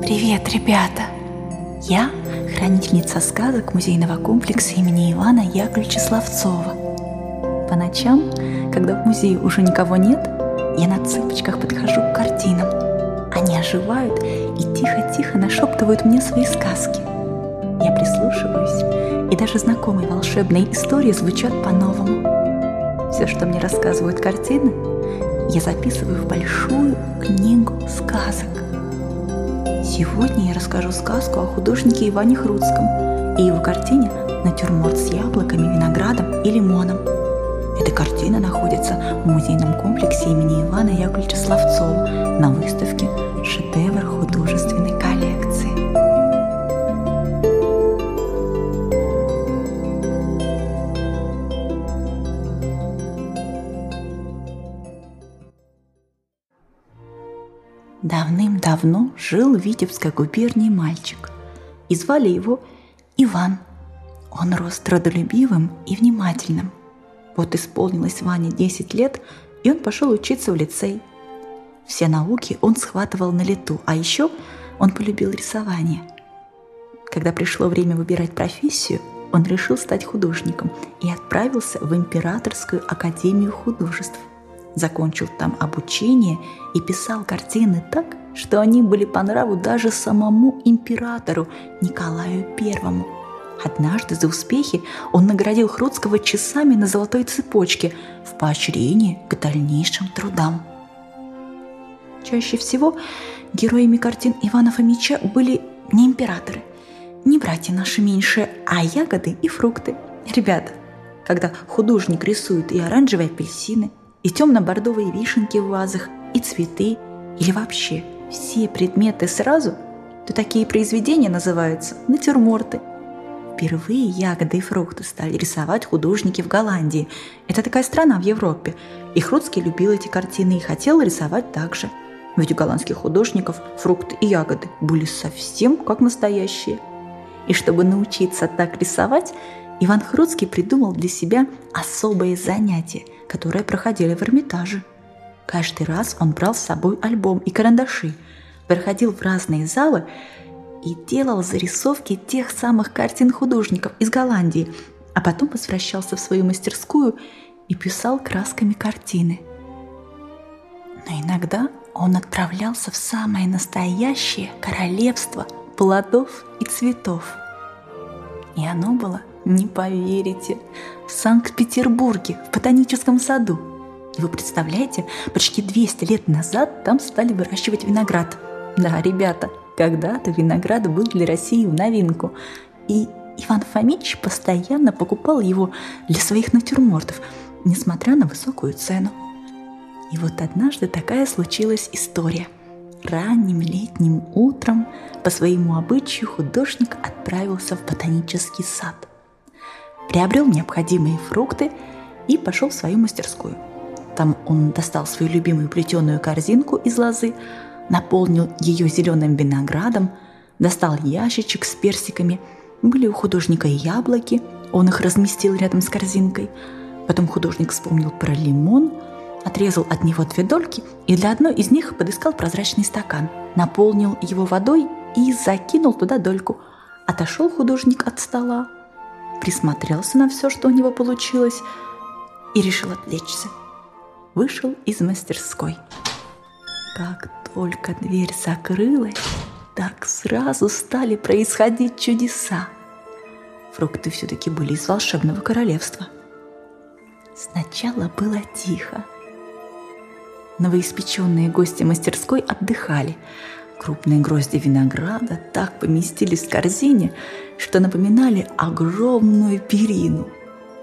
Привет, ребята! Я хранительница сказок музейного комплекса имени Ивана Яковлевича Славцова. По ночам, когда в музее уже никого нет, я на цыпочках подхожу к картинам. Они оживают и тихо-тихо нашептывают мне свои сказки. Я прислушиваюсь, и даже знакомые волшебные истории звучат по-новому. Все, что мне рассказывают картины, я записываю в большую книгу сказок. Сегодня я расскажу сказку о художнике Иване Хруцком и его картине «Натюрморт с яблоками, виноградом и лимоном». Эта картина находится в музейном комплексе имени Ивана Яковлевича Славцова на выставке «Шедевр художественной коллекции». Давным-давно жил в Витебской губернии мальчик, и звали его Иван. Он рос трудолюбивым и внимательным. Вот исполнилось Ване 10 лет, и он пошел учиться в лицей. Все науки он схватывал на лету, а еще он полюбил рисование. Когда пришло время выбирать профессию, он решил стать художником и отправился в Императорскую академию художеств закончил там обучение и писал картины так, что они были по нраву даже самому императору Николаю Первому. Однажды за успехи он наградил Хруцкого часами на золотой цепочке в поощрении к дальнейшим трудам. Чаще всего героями картин Ивана Фомича были не императоры, не братья наши меньшие, а ягоды и фрукты. Ребята, когда художник рисует и оранжевые апельсины, и темно-бордовые вишенки в вазах, и цветы, или вообще все предметы сразу, то такие произведения называются натюрморты. Впервые ягоды и фрукты стали рисовать художники в Голландии. Это такая страна в Европе. И Хруцкий любил эти картины и хотел рисовать так же. Ведь у голландских художников фрукты и ягоды были совсем как настоящие. И чтобы научиться так рисовать, Иван Хруцкий придумал для себя особое занятие, которое проходили в Эрмитаже. Каждый раз он брал с собой альбом и карандаши, проходил в разные залы и делал зарисовки тех самых картин художников из Голландии, а потом возвращался в свою мастерскую и писал красками картины. Но иногда он отправлялся в самое настоящее королевство плодов и цветов. И оно было не поверите, в Санкт-Петербурге, в ботаническом саду. И вы представляете, почти 200 лет назад там стали выращивать виноград. Да, ребята, когда-то виноград был для России в новинку. И Иван Фомич постоянно покупал его для своих натюрмортов, несмотря на высокую цену. И вот однажды такая случилась история. Ранним летним утром по своему обычаю художник отправился в ботанический сад приобрел необходимые фрукты и пошел в свою мастерскую. Там он достал свою любимую плетеную корзинку из лозы, наполнил ее зеленым виноградом, достал ящичек с персиками. Были у художника яблоки, он их разместил рядом с корзинкой. Потом художник вспомнил про лимон, отрезал от него две дольки и для одной из них подыскал прозрачный стакан, наполнил его водой и закинул туда дольку. Отошел художник от стола, присмотрелся на все, что у него получилось, и решил отвлечься. Вышел из мастерской. Как только дверь закрылась, так сразу стали происходить чудеса. Фрукты все-таки были из волшебного королевства. Сначала было тихо. Новоиспеченные гости мастерской отдыхали, Крупные грозди винограда так поместились в корзине, что напоминали огромную перину.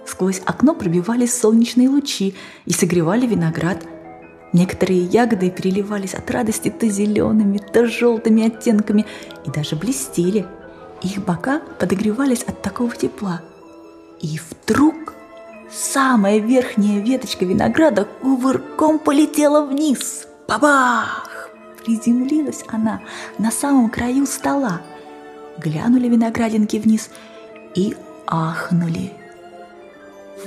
Сквозь окно пробивались солнечные лучи и согревали виноград. Некоторые ягоды переливались от радости то зелеными, то желтыми оттенками и даже блестели. Их бока подогревались от такого тепла. И вдруг самая верхняя веточка винограда кувырком полетела вниз. Бабах! Приземлилась она на самом краю стола. Глянули виноградинки вниз и ахнули.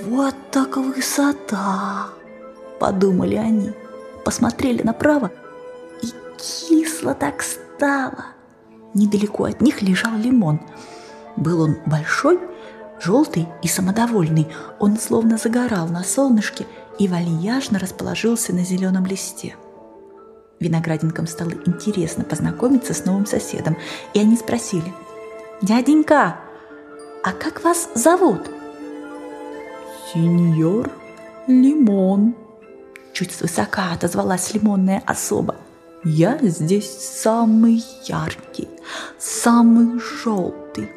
«Вот так высота!» – подумали они. посмотрели направо, и кисло так стало. Недалеко от них лежал лимон. Был он большой, желтый и самодовольный. Он словно загорал на солнышке и вальяжно расположился на зеленом листе. Виноградинкам стало интересно познакомиться с новым соседом, и они спросили, «Дяденька, а как вас зовут?» «Сеньор Лимон», — чуть свысока отозвалась лимонная особа. «Я здесь самый яркий, самый желтый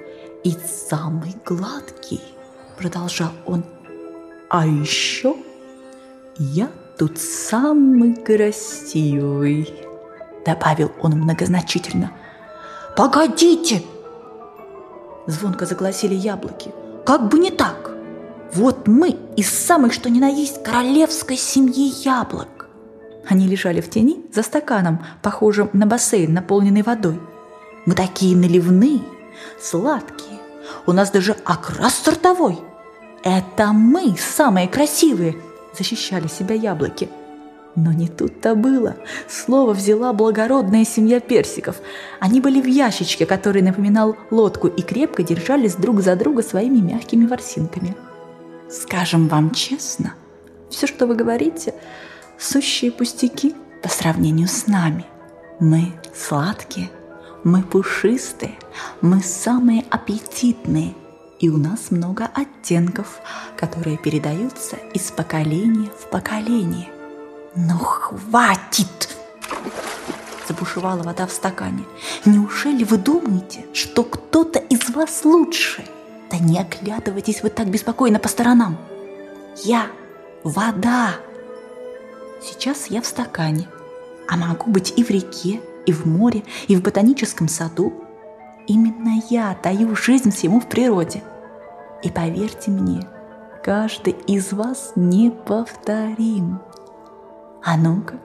и самый гладкий», — продолжал он. «А еще я тут самый красивый», — добавил он многозначительно. «Погодите!» Звонко загласили яблоки. «Как бы не так! Вот мы из самой что ни на есть королевской семьи яблок!» Они лежали в тени за стаканом, похожим на бассейн, наполненный водой. «Мы такие наливные, сладкие, у нас даже окрас сортовой. Это мы самые красивые!» Защищали себя яблоки. Но не тут-то было. Слово взяла благородная семья персиков. Они были в ящичке, который напоминал лодку, и крепко держались друг за друга своими мягкими ворсинками. Скажем вам честно, все, что вы говорите, сущие пустяки по сравнению с нами. Мы сладкие, мы пушистые, мы самые аппетитные – и у нас много оттенков, которые передаются из поколения в поколение. «Ну хватит!» Забушевала вода в стакане. «Неужели вы думаете, что кто-то из вас лучше? Да не оглядывайтесь вы так беспокойно по сторонам. Я – вода. Сейчас я в стакане, а могу быть и в реке, и в море, и в ботаническом саду. Именно я даю жизнь всему в природе – и поверьте мне, каждый из вас неповторим. А ну-ка,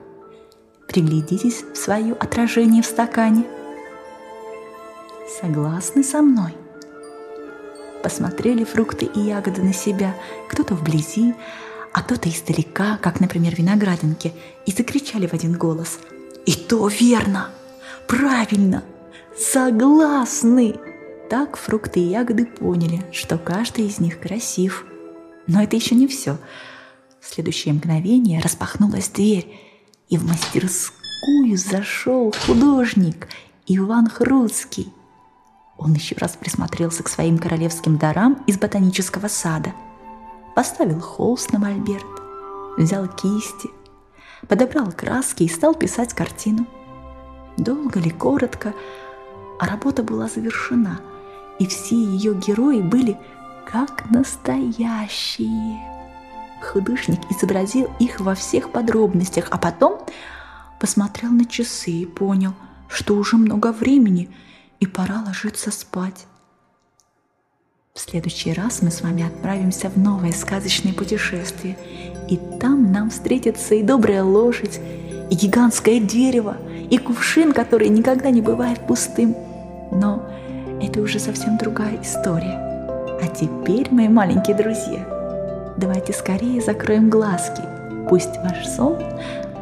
приглядитесь в свое отражение в стакане. Согласны со мной? Посмотрели фрукты и ягоды на себя, кто-то вблизи, а кто-то издалека, как, например, виноградинки, и закричали в один голос. «И то верно! Правильно! Согласны!» Так фрукты и ягоды поняли, что каждый из них красив. Но это еще не все. В следующее мгновение распахнулась дверь, и в мастерскую зашел художник Иван Хруцкий. Он еще раз присмотрелся к своим королевским дарам из ботанического сада. Поставил холст на мольберт, взял кисти, подобрал краски и стал писать картину. Долго ли, коротко, а работа была завершена – и все ее герои были как настоящие. Художник изобразил их во всех подробностях, а потом посмотрел на часы и понял, что уже много времени и пора ложиться спать. В следующий раз мы с вами отправимся в новое сказочное путешествие, и там нам встретится и добрая лошадь, и гигантское дерево, и кувшин, который никогда не бывает пустым. Но это уже совсем другая история. А теперь, мои маленькие друзья, давайте скорее закроем глазки. Пусть ваш сон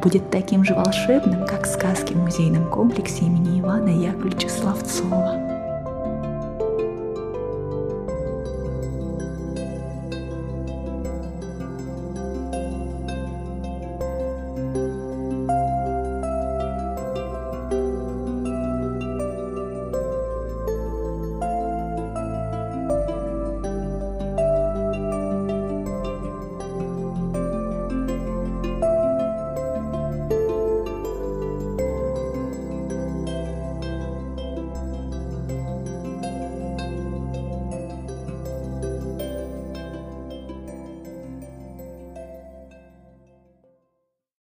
будет таким же волшебным, как сказки в музейном комплексе имени Ивана Яковлевича Славцова.